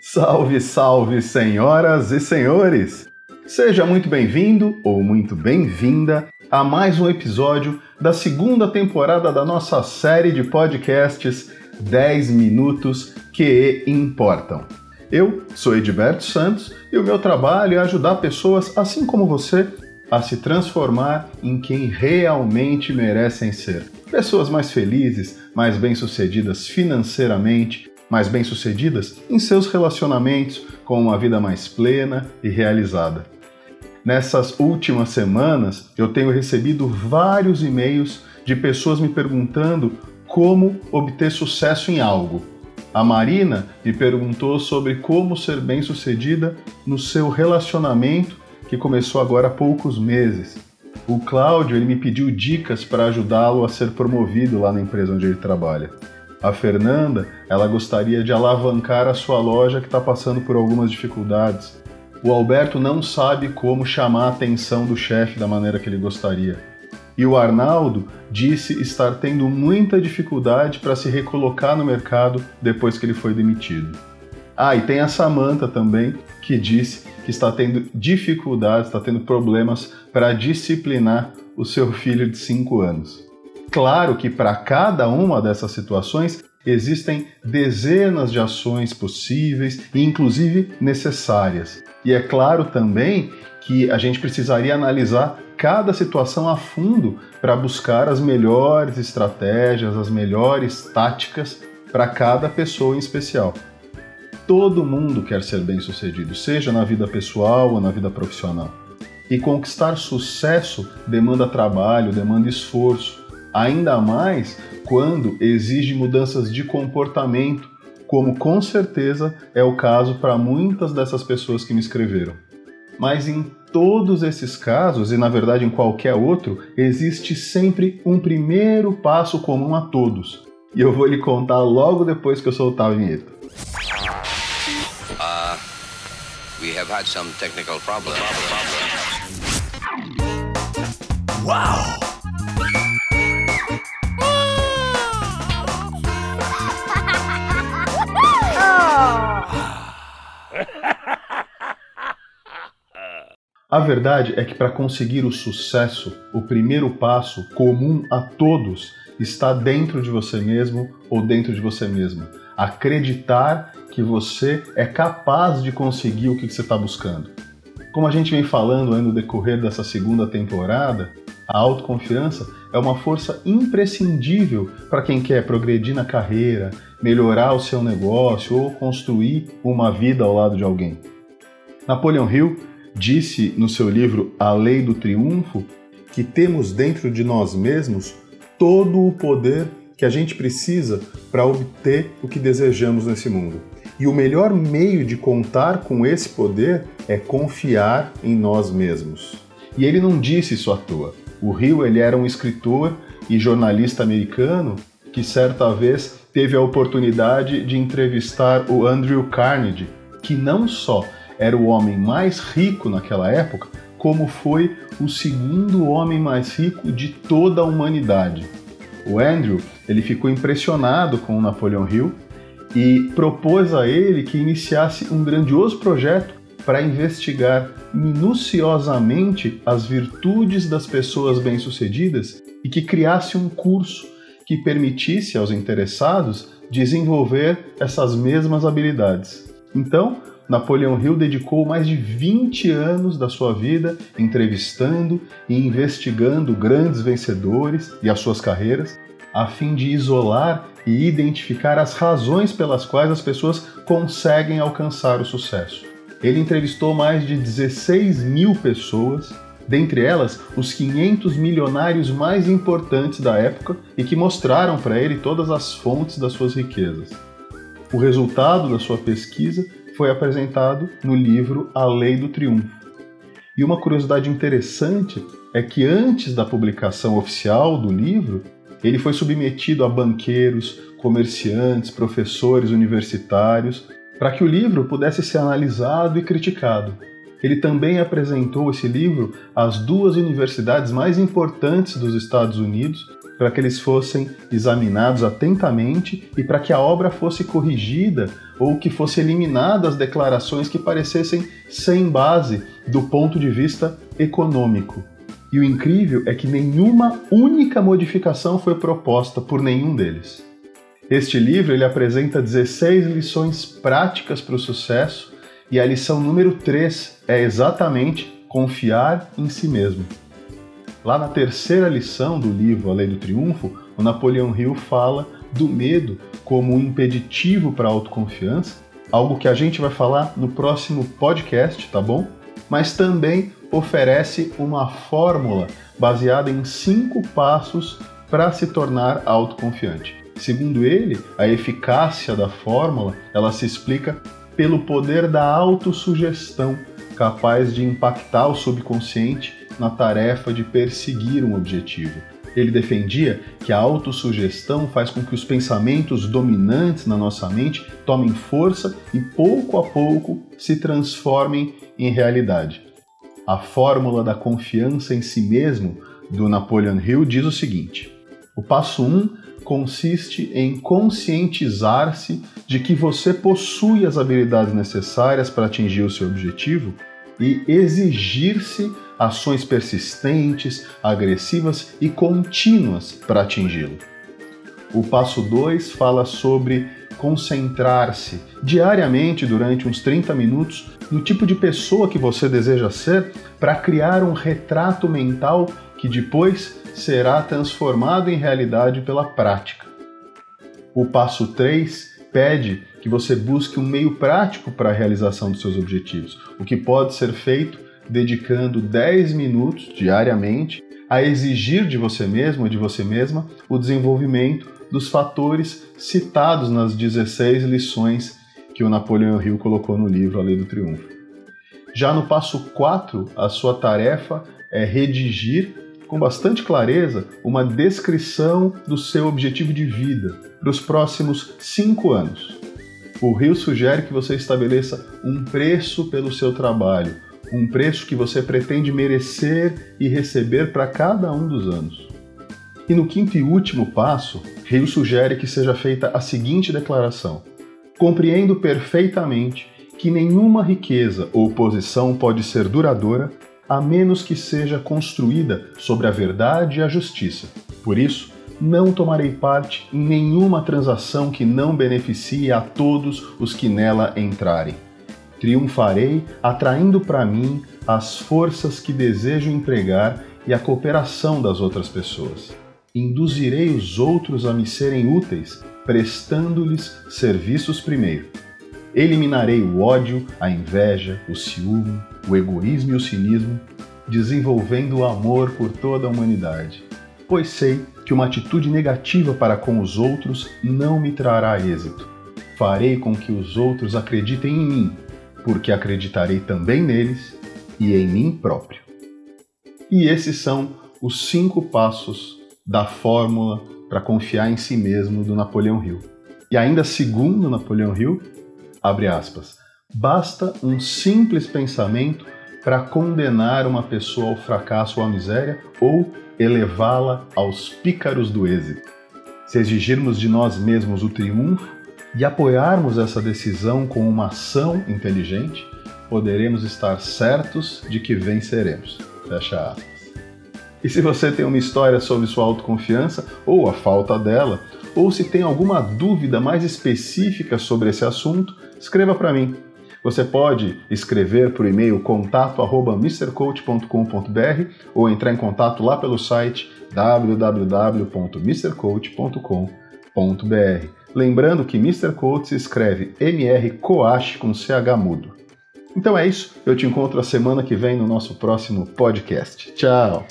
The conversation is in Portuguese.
Salve, salve, senhoras e senhores! Seja muito bem-vindo ou muito bem-vinda a mais um episódio da segunda temporada da nossa série de podcasts 10 Minutos que Importam. Eu sou Edberto Santos e o meu trabalho é ajudar pessoas assim como você a se transformar em quem realmente merecem ser. Pessoas mais felizes, mais bem-sucedidas financeiramente, mais bem-sucedidas em seus relacionamentos, com uma vida mais plena e realizada. Nessas últimas semanas, eu tenho recebido vários e-mails de pessoas me perguntando como obter sucesso em algo. A Marina me perguntou sobre como ser bem-sucedida no seu relacionamento que começou agora há poucos meses. O Cláudio ele me pediu dicas para ajudá-lo a ser promovido lá na empresa onde ele trabalha. A Fernanda, ela gostaria de alavancar a sua loja que está passando por algumas dificuldades. O Alberto não sabe como chamar a atenção do chefe da maneira que ele gostaria. E o Arnaldo disse estar tendo muita dificuldade para se recolocar no mercado depois que ele foi demitido. Ah, e tem a Samantha também, que disse que está tendo dificuldades, está tendo problemas para disciplinar o seu filho de 5 anos. Claro que para cada uma dessas situações existem dezenas de ações possíveis e inclusive necessárias. E é claro também que a gente precisaria analisar cada situação a fundo para buscar as melhores estratégias, as melhores táticas para cada pessoa em especial. Todo mundo quer ser bem-sucedido, seja na vida pessoal ou na vida profissional. E conquistar sucesso demanda trabalho, demanda esforço ainda mais quando exige mudanças de comportamento, como com certeza é o caso para muitas dessas pessoas que me escreveram. Mas em todos esses casos, e na verdade em qualquer outro, existe sempre um primeiro passo comum a todos. E eu vou lhe contar logo depois que eu soltar a vinheta. Uh, we have had some technical problems. Wow! A verdade é que para conseguir o sucesso, o primeiro passo comum a todos está dentro de você mesmo ou dentro de você mesma. Acreditar que você é capaz de conseguir o que você está buscando. Como a gente vem falando no decorrer dessa segunda temporada, a autoconfiança é uma força imprescindível para quem quer progredir na carreira, melhorar o seu negócio ou construir uma vida ao lado de alguém. Napoleão Hill disse no seu livro A Lei do Triunfo que temos dentro de nós mesmos todo o poder que a gente precisa para obter o que desejamos nesse mundo. E o melhor meio de contar com esse poder é confiar em nós mesmos. E ele não disse isso à toa. O Rio ele era um escritor e jornalista americano que certa vez teve a oportunidade de entrevistar o Andrew Carnegie, que não só era o homem mais rico naquela época, como foi o segundo homem mais rico de toda a humanidade. O Andrew ele ficou impressionado com o Napoleão Hill e propôs a ele que iniciasse um grandioso projeto para investigar minuciosamente as virtudes das pessoas bem-sucedidas e que criasse um curso que permitisse aos interessados desenvolver essas mesmas habilidades. Então, Napoleão Hill dedicou mais de 20 anos da sua vida entrevistando e investigando grandes vencedores e as suas carreiras, a fim de isolar e identificar as razões pelas quais as pessoas conseguem alcançar o sucesso. Ele entrevistou mais de 16 mil pessoas, dentre elas os 500 milionários mais importantes da época e que mostraram para ele todas as fontes das suas riquezas. O resultado da sua pesquisa foi apresentado no livro A Lei do Triunfo. E uma curiosidade interessante é que antes da publicação oficial do livro, ele foi submetido a banqueiros, comerciantes, professores universitários, para que o livro pudesse ser analisado e criticado. Ele também apresentou esse livro às duas universidades mais importantes dos Estados Unidos para que eles fossem examinados atentamente e para que a obra fosse corrigida ou que fosse eliminadas declarações que parecessem sem base do ponto de vista econômico. E o incrível é que nenhuma única modificação foi proposta por nenhum deles. Este livro ele apresenta 16 lições práticas para o sucesso e a lição número 3 é exatamente confiar em si mesmo. Lá na terceira lição do livro A Lei do Triunfo, o Napoleão Hill fala do medo como um impeditivo para a autoconfiança, algo que a gente vai falar no próximo podcast, tá bom? Mas também oferece uma fórmula baseada em cinco passos para se tornar autoconfiante. Segundo ele, a eficácia da fórmula ela se explica pelo poder da autossugestão, capaz de impactar o subconsciente na tarefa de perseguir um objetivo. Ele defendia que a autossugestão faz com que os pensamentos dominantes na nossa mente tomem força e pouco a pouco se transformem em realidade. A fórmula da confiança em si mesmo do Napoleon Hill diz o seguinte: o passo 1 um consiste em conscientizar-se de que você possui as habilidades necessárias para atingir o seu objetivo e exigir-se ações persistentes, agressivas e contínuas para atingi-lo. O passo 2 fala sobre concentrar-se diariamente durante uns 30 minutos no tipo de pessoa que você deseja ser para criar um retrato mental que depois será transformado em realidade pela prática. O passo 3 pede que você busque um meio prático para a realização dos seus objetivos, o que pode ser feito dedicando 10 minutos diariamente a exigir de você mesmo ou de você mesma o desenvolvimento dos fatores citados nas 16 lições que o Napoleão Hill colocou no livro A Lei do Triunfo. Já no passo 4, a sua tarefa é redigir com bastante clareza uma descrição do seu objetivo de vida para os próximos cinco anos. O Rio sugere que você estabeleça um preço pelo seu trabalho, um preço que você pretende merecer e receber para cada um dos anos. E no quinto e último passo, Rio sugere que seja feita a seguinte declaração: Compreendo perfeitamente que nenhuma riqueza ou posição pode ser duradoura a menos que seja construída sobre a verdade e a justiça. Por isso, não tomarei parte em nenhuma transação que não beneficie a todos os que nela entrarem. Triunfarei atraindo para mim as forças que desejo empregar e a cooperação das outras pessoas. Induzirei os outros a me serem úteis, prestando-lhes serviços primeiro. Eliminarei o ódio, a inveja, o ciúme, o egoísmo e o cinismo, desenvolvendo o amor por toda a humanidade. Pois sei que uma atitude negativa para com os outros não me trará êxito. Farei com que os outros acreditem em mim, porque acreditarei também neles e em mim próprio. E esses são os cinco passos da fórmula para confiar em si mesmo do Napoleão Hill. E ainda segundo Napoleão Hill, Abre aspas. Basta um simples pensamento para condenar uma pessoa ao fracasso ou à miséria ou elevá-la aos pícaros do êxito. Se exigirmos de nós mesmos o triunfo e apoiarmos essa decisão com uma ação inteligente, poderemos estar certos de que venceremos. Fecha aspas. E se você tem uma história sobre sua autoconfiança ou a falta dela, ou se tem alguma dúvida mais específica sobre esse assunto, escreva para mim. Você pode escrever por e-mail contato@mrcoach.com.br ou entrar em contato lá pelo site www.mrcoach.com.br. Lembrando que Mr. Coach se escreve MR Coach com CH mudo. Então é isso, eu te encontro a semana que vem no nosso próximo podcast. Tchau!